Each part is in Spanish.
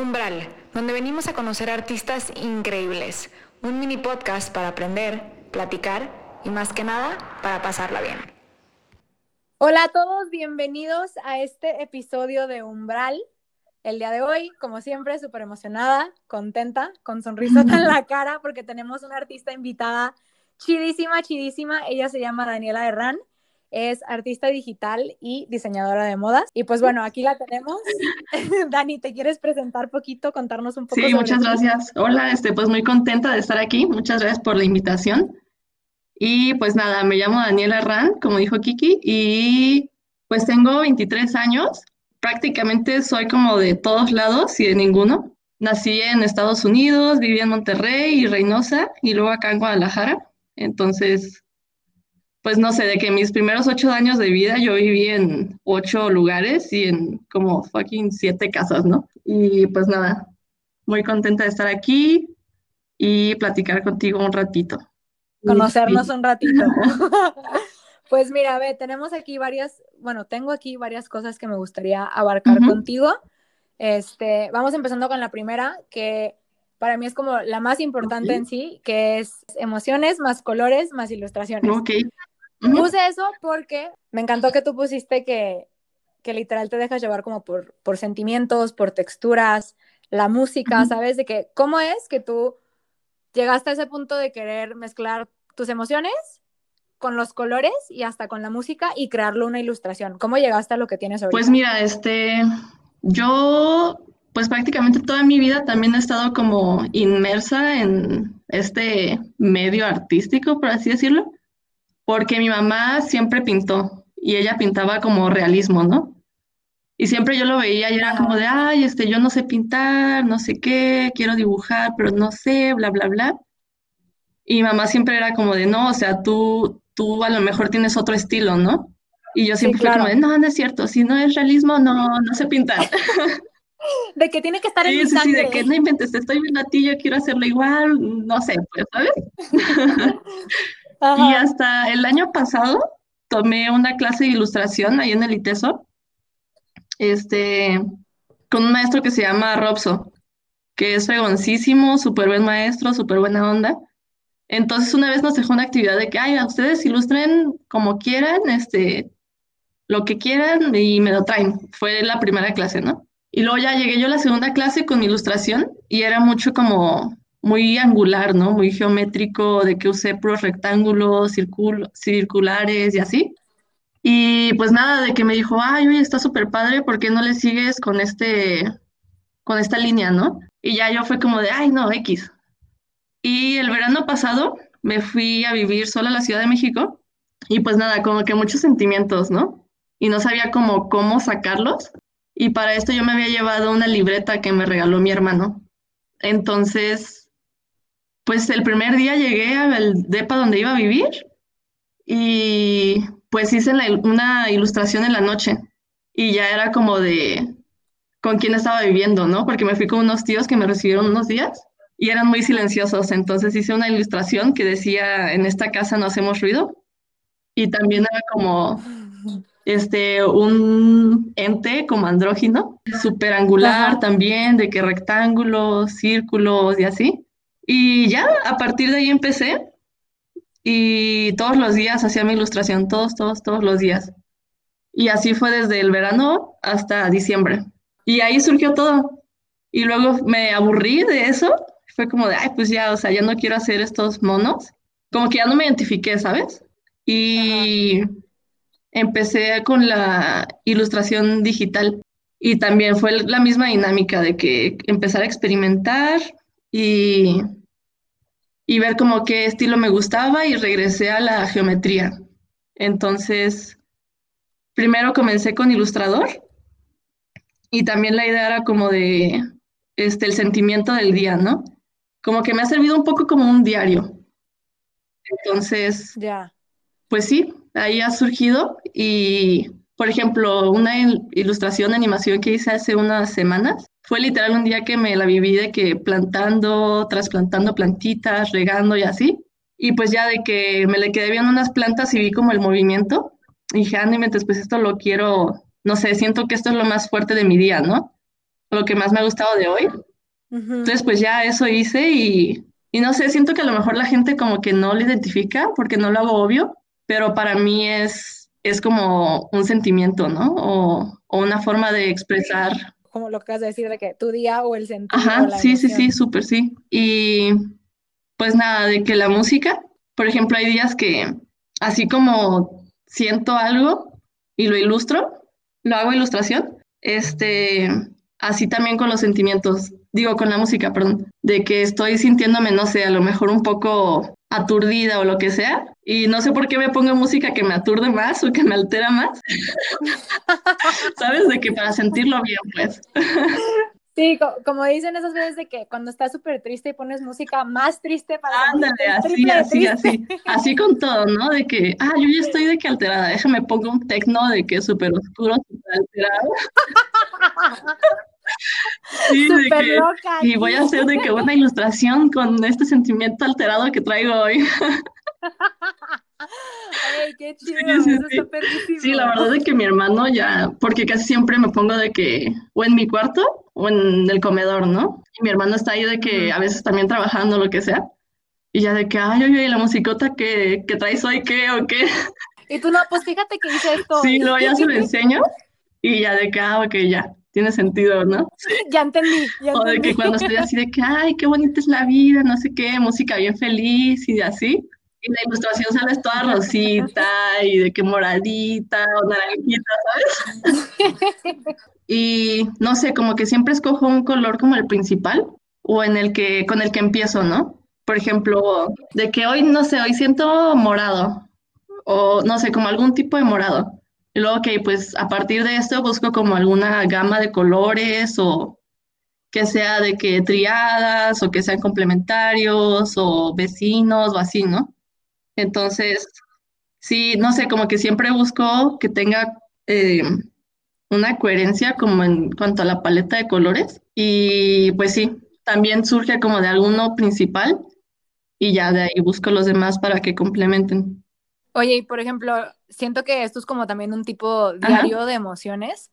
Umbral, donde venimos a conocer artistas increíbles. Un mini podcast para aprender, platicar y más que nada para pasarla bien. Hola a todos, bienvenidos a este episodio de Umbral. El día de hoy, como siempre, súper emocionada, contenta, con sonrisa en la cara porque tenemos una artista invitada chidísima, chidísima. Ella se llama Daniela Herrán es artista digital y diseñadora de modas. Y pues bueno, aquí la tenemos. Dani, ¿te quieres presentar poquito, contarnos un poco? Sí, muchas gracias. Hola, este, pues muy contenta de estar aquí. Muchas gracias por la invitación. Y pues nada, me llamo Daniela Herrán, como dijo Kiki, y pues tengo 23 años. Prácticamente soy como de todos lados y de ninguno. Nací en Estados Unidos, viví en Monterrey y Reynosa, y luego acá en Guadalajara. Entonces, pues no sé, de que mis primeros ocho años de vida yo viví en ocho lugares y en como fucking siete casas, ¿no? Y pues nada, muy contenta de estar aquí y platicar contigo un ratito. Conocernos un ratito. pues mira, ve, tenemos aquí varias, bueno, tengo aquí varias cosas que me gustaría abarcar contigo. Este, vamos empezando con la primera, que para mí es como la más importante en sí, que es emociones más colores más ilustraciones. Ok. Puse eso porque me encantó que tú pusiste que, que literal te dejas llevar como por, por sentimientos, por texturas, la música, ¿sabes? De que, ¿cómo es que tú llegaste a ese punto de querer mezclar tus emociones con los colores y hasta con la música y crearlo una ilustración? ¿Cómo llegaste a lo que tienes ahorita? Pues mira, este, yo, pues prácticamente toda mi vida también he estado como inmersa en este medio artístico, por así decirlo porque mi mamá siempre pintó y ella pintaba como realismo, ¿no? Y siempre yo lo veía y era como de, ay, este, yo no sé pintar, no sé qué, quiero dibujar, pero no sé, bla, bla, bla. Y mi mamá siempre era como de, no, o sea, tú, tú a lo mejor tienes otro estilo, ¿no? Y yo siempre fui como de, no, no es cierto, si no es realismo, no, no sé pintar. De que tiene que estar en mi sí, Sí, de que no inventes, estoy viendo a ti, yo quiero hacerlo igual, no sé, pues, ¿sabes? Y hasta el año pasado tomé una clase de ilustración ahí en el ITESO, este, con un maestro que se llama Robso, que es fregoncísimo, súper buen maestro, súper buena onda. Entonces una vez nos dejó una actividad de que, ay, a ustedes ilustren como quieran, este, lo que quieran y me lo traen. Fue la primera clase, ¿no? Y luego ya llegué yo a la segunda clase con mi ilustración y era mucho como muy angular, ¿no? Muy geométrico, de que usé puros rectángulos, circulares y así. Y pues nada, de que me dijo, ay, oye, está súper padre, ¿por qué no le sigues con este, con esta línea, no? Y ya yo fue como de, ay, no, X. Y el verano pasado me fui a vivir sola a la Ciudad de México y pues nada, como que muchos sentimientos, ¿no? Y no sabía cómo, cómo sacarlos. Y para esto yo me había llevado una libreta que me regaló mi hermano. Entonces pues el primer día llegué al depa donde iba a vivir y pues hice una ilustración en la noche y ya era como de con quién estaba viviendo, ¿no? Porque me fui con unos tíos que me recibieron unos días y eran muy silenciosos, entonces hice una ilustración que decía, en esta casa no hacemos ruido y también era como este, un ente como andrógino, súper angular también, de que rectángulos, círculos y así. Y ya, a partir de ahí empecé y todos los días hacía mi ilustración, todos, todos, todos los días. Y así fue desde el verano hasta diciembre. Y ahí surgió todo. Y luego me aburrí de eso. Fue como de, ay, pues ya, o sea, ya no quiero hacer estos monos. Como que ya no me identifiqué, ¿sabes? Y empecé con la ilustración digital. Y también fue la misma dinámica de que empezar a experimentar y y ver como qué estilo me gustaba y regresé a la geometría. Entonces, primero comencé con ilustrador y también la idea era como de este, el sentimiento del día, ¿no? Como que me ha servido un poco como un diario. Entonces, ya. pues sí, ahí ha surgido y, por ejemplo, una ilustración, animación que hice hace unas semanas, fue literal un día que me la viví de que plantando, trasplantando plantitas, regando y así. Y pues ya de que me le quedé viendo unas plantas y vi como el movimiento. Y dije, ah, no pues esto lo quiero, no sé, siento que esto es lo más fuerte de mi día, ¿no? lo que más me ha gustado de hoy. Entonces, pues ya eso hice y, y no sé, siento que a lo mejor la gente como que no lo identifica porque no lo hago obvio, pero para mí es, es como un sentimiento, ¿no? O, o una forma de expresar. Como lo que acabas de decir, de que tu día o el sentido. Ajá, sí, sí, sí, súper sí. Y pues nada, de que la música, por ejemplo, hay días que así como siento algo y lo ilustro, lo hago ilustración, este, así también con los sentimientos, digo con la música, perdón, de que estoy sintiéndome, no sé, a lo mejor un poco aturdida o lo que sea, y no sé por qué me pongo música que me aturde más o que me altera más, ¿sabes? De que para sentirlo bien, pues. Sí, como dicen esas veces de que cuando estás súper triste y pones música más triste para... Ándale, así, así, así, así con todo, ¿no? De que, ah, yo ya estoy de que alterada, déjame pongo un tecno de que súper oscuro, súper alterado. Sí, de que, y voy a hacer de que una ilustración con este sentimiento alterado que traigo hoy. Ay, qué chido, sí, sí, sí, la verdad es que mi hermano ya, porque casi siempre me pongo de que o en mi cuarto o en el comedor, ¿no? Y mi hermano está ahí de que a veces también trabajando, lo que sea. Y ya de que, ay, oye, la musicota que, que traes hoy, ¿qué o qué? Y tú no, pues fíjate que hice esto. Sí, luego ya se lo enseño y ya de que, ah, ok, ya, tiene sentido, ¿no? Ya entendí, ya O de que cuando estoy así de que, ay, qué bonita es la vida, no sé qué, música bien feliz y así. Y la ilustración sale toda rosita y de que moradita o naranjita, ¿sabes? y no sé, como que siempre escojo un color como el principal o en el que, con el que empiezo, ¿no? Por ejemplo, de que hoy, no sé, hoy siento morado o no sé, como algún tipo de morado. Y luego, ok, pues a partir de esto busco como alguna gama de colores o que sea de que triadas o que sean complementarios o vecinos o así, ¿no? Entonces, sí, no sé, como que siempre busco que tenga eh, una coherencia como en cuanto a la paleta de colores. Y pues sí, también surge como de alguno principal y ya de ahí busco los demás para que complementen. Oye, y por ejemplo, siento que esto es como también un tipo diario de emociones.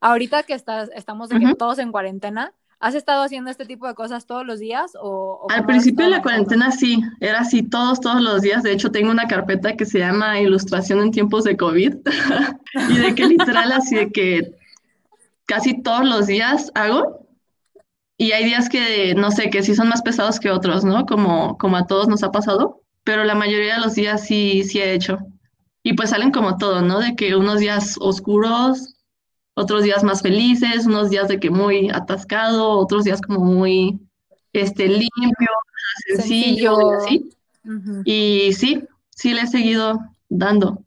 Ahorita que estás, estamos todos en cuarentena, ¿Has estado haciendo este tipo de cosas todos los días? O, Al principio de la cuarentena sí, era así todos, todos los días. De hecho, tengo una carpeta que se llama Ilustración en tiempos de COVID. y de que literal así de que casi todos los días hago. Y hay días que, no sé, que sí son más pesados que otros, ¿no? Como, como a todos nos ha pasado. Pero la mayoría de los días sí, sí he hecho. Y pues salen como todo, ¿no? De que unos días oscuros, otros días más felices, unos días de que muy atascado, otros días como muy este, limpio, sencillo, Y sí, sí le he seguido dando.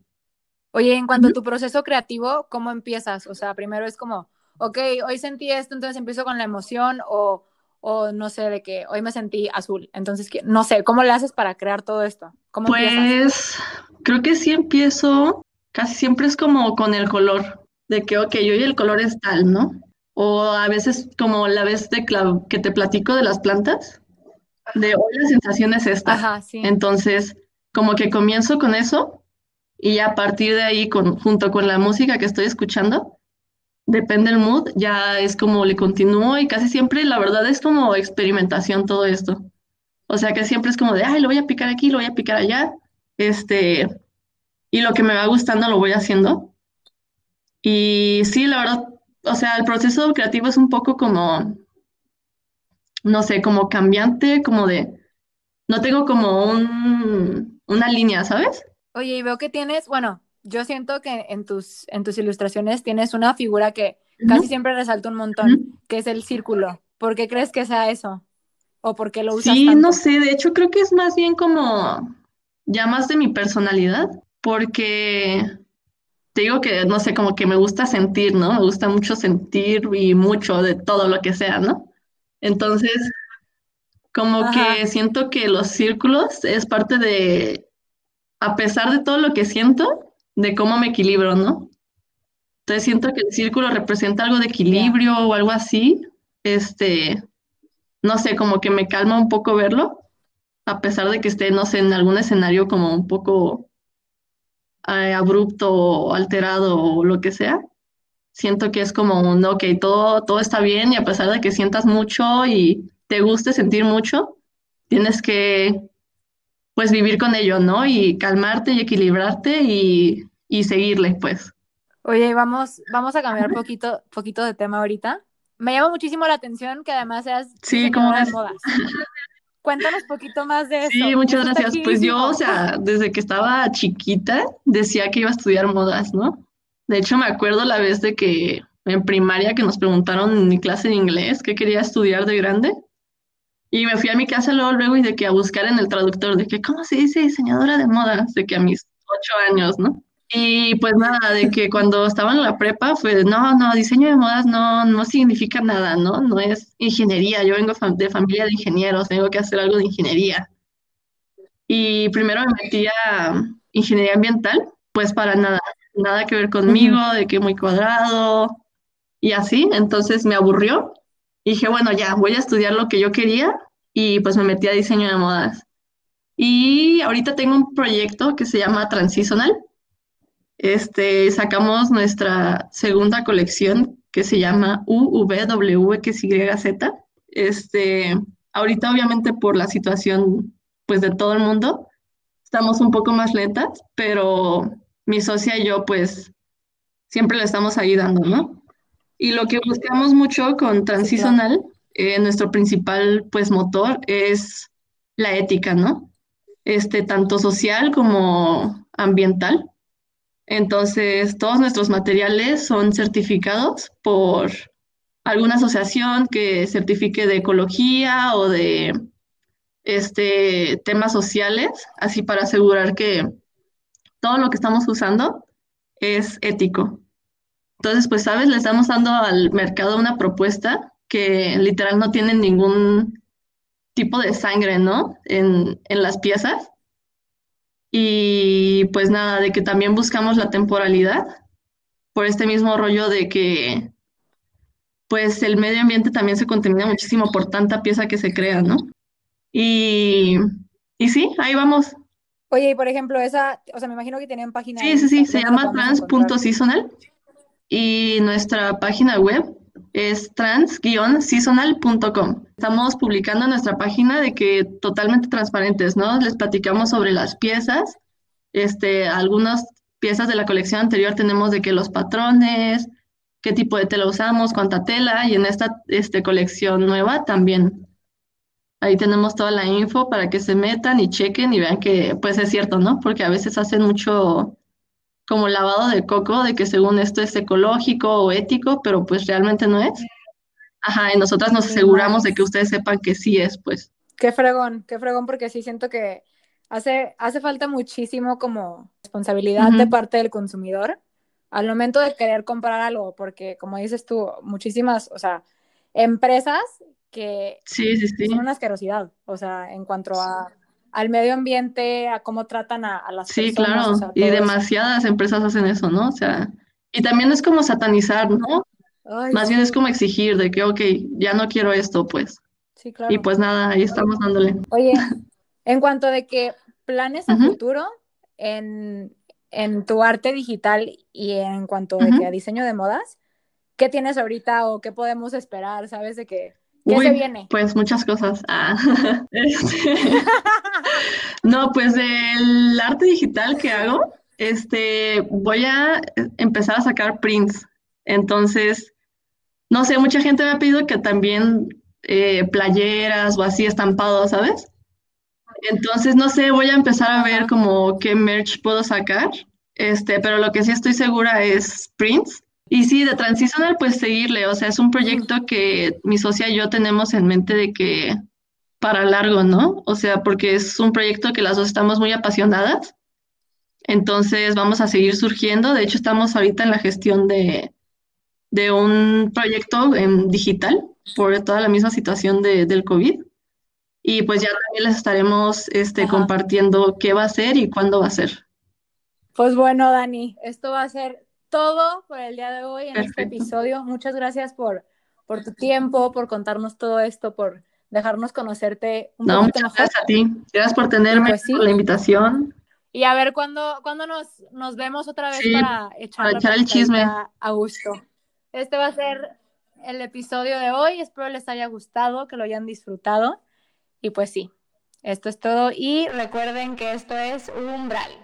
Oye, en cuanto a tu proceso creativo, ¿cómo empiezas? O sea, primero es como, ok, hoy sentí esto, entonces empiezo con la emoción o, o no sé, de que hoy me sentí azul. Entonces, no sé, ¿cómo le haces para crear todo esto? ¿Cómo pues creo que sí empiezo, casi siempre es como con el color de que, ok, hoy el color es tal, ¿no? O a veces como la vez de que te platico de las plantas, de hoy la sensación es esta. Ajá, sí. Entonces, como que comienzo con eso y a partir de ahí, con, junto con la música que estoy escuchando, depende el mood, ya es como le continúo y casi siempre, la verdad, es como experimentación todo esto. O sea que siempre es como de, ay, lo voy a picar aquí, lo voy a picar allá, este, y lo que me va gustando lo voy haciendo. Y sí, la verdad, o sea, el proceso creativo es un poco como, no sé, como cambiante, como de, no tengo como un, una línea, ¿sabes? Oye, y veo que tienes, bueno, yo siento que en tus, en tus ilustraciones tienes una figura que casi siempre resalta un montón, que es el círculo. ¿Por qué crees que sea eso? ¿O por qué lo usas Sí, no sé, de hecho creo que es más bien como ya más de mi personalidad, porque te digo que, no sé, como que me gusta sentir, ¿no? Me gusta mucho sentir y mucho de todo lo que sea, ¿no? Entonces, como que siento que los círculos es parte de, a pesar de todo lo que siento, de cómo me equilibro, ¿no? Entonces siento que el círculo representa algo de equilibrio o algo así. Este, no sé, como que me calma un poco verlo, a pesar de que esté, no sé, en algún escenario como un poco eh, abrupto o alterado o lo que sea. siento que es como un, ok, todo, todo está bien y a pesar de que sientas mucho y te guste sentir mucho, tienes que, pues, vivir con ello, ¿no? Y calmarte y equilibrarte y, y seguirle, pues. Oye, vamos, vamos a cambiar poquito, poquito de tema ahorita. Me llama muchísimo la atención que además seas sí, como de modas. Cuéntanos poquito más de eso. Sí, muchas gracias. Pues yo, o sea, desde que estaba chiquita decía que iba a estudiar modas, ¿no? De hecho, me acuerdo la vez de que en primaria que nos preguntaron en mi clase de inglés qué quería estudiar de grande. Y me fui a mi casa luego, luego y de que a buscar en el traductor de que, ¿cómo se dice diseñadora de modas? De que a mis ocho años, ¿no? Y pues nada, de que cuando estaba en la prepa fue, no, no, diseño de modas no, no significa nada, ¿no? No es ingeniería, yo vengo de familia de ingenieros, tengo que hacer algo de ingeniería. Y primero me metí a ingeniería ambiental, pues para nada, nada que ver conmigo, de que muy cuadrado y así, entonces me aburrió. Dije, bueno, ya, voy a estudiar lo que yo quería y pues me metí a diseño de modas. Y ahorita tengo un proyecto que se llama Transitional, este, sacamos nuestra segunda colección que se llama UVWXYZ. Este, ahorita obviamente por la situación pues de todo el mundo, estamos un poco más lentas, pero mi socia y yo pues siempre le estamos ayudando, ¿no? Y lo que buscamos mucho con Transicional, eh, nuestro principal pues motor es la ética, ¿no? Este, tanto social como ambiental. Entonces, todos nuestros materiales son certificados por alguna asociación que certifique de ecología o de este, temas sociales, así para asegurar que todo lo que estamos usando es ético. Entonces, pues, sabes, le estamos dando al mercado una propuesta que literal no tiene ningún tipo de sangre, ¿no? En, en las piezas. Y pues nada, de que también buscamos la temporalidad por este mismo rollo de que pues el medio ambiente también se contamina muchísimo por tanta pieza que se crea, ¿no? Y, y sí, ahí vamos. Oye, y por ejemplo, esa, o sea, me imagino que tenían página. Sí, sí, sí, se llama trans.seasonal y nuestra página web es trans-seasonal.com. Estamos publicando en nuestra página de que totalmente transparentes, ¿no? Les platicamos sobre las piezas, este, algunas piezas de la colección anterior tenemos de que los patrones, qué tipo de tela usamos, cuánta tela, y en esta este, colección nueva también. Ahí tenemos toda la info para que se metan y chequen y vean que pues es cierto, ¿no? Porque a veces hacen mucho como lavado de coco, de que según esto es ecológico o ético, pero pues realmente no es. Ajá, y nosotras nos aseguramos de que ustedes sepan que sí es, pues. Qué fregón, qué fregón, porque sí siento que hace, hace falta muchísimo como responsabilidad de parte del consumidor al momento de querer comprar algo, porque como dices tú, muchísimas, o sea, empresas que sí, sí, sí. son una asquerosidad, o sea, en cuanto a al medio ambiente, a cómo tratan a, las sí, personas. Sí, claro, y demasiadas empresas hacen eso, ¿no? O sea, y también es como satanizar, ¿no? Más bien es como exigir de que, ok, ya no quiero esto, pues. Sí, claro. Y pues nada, ahí estamos dándole. Oye, en cuanto de que planes a futuro en, tu arte digital y en cuanto de que a diseño de modas, ¿qué tienes ahorita o qué podemos esperar? ¿Sabes de qué? ¿Qué se viene? Pues muchas cosas. Ah. Este, no, pues el arte digital que hago, este, voy a empezar a sacar prints. Entonces, no sé, mucha gente me ha pedido que también eh, playeras o así estampados, ¿sabes? Entonces, no sé, voy a empezar a ver como qué merch puedo sacar. Este, pero lo que sí estoy segura es prints. Y sí, de Transitional, pues seguirle, o sea, es un proyecto que mi socia y yo tenemos en mente de que para largo, ¿no? O sea, porque es un proyecto que las dos estamos muy apasionadas. Entonces vamos a seguir surgiendo. De hecho, estamos ahorita en la gestión de, de un proyecto en digital por toda la misma situación de, del COVID. Y pues ya también les estaremos este, compartiendo qué va a ser y cuándo va a ser. Pues bueno, Dani, esto va a ser todo por el día de hoy en este episodio. Muchas gracias por, por tu tiempo, por contarnos todo esto, por dejarnos conocerte un no, muchas gracias a ti. Gracias por tenerme, pues por la invitación. Y a ver cuándo, cuando nos, nos vemos otra vez para echar, para echar el chisme. A gusto. Este va a ser el episodio de hoy. Espero les haya gustado, que lo hayan disfrutado. Y pues sí, esto es todo. Y recuerden que esto es Umbral.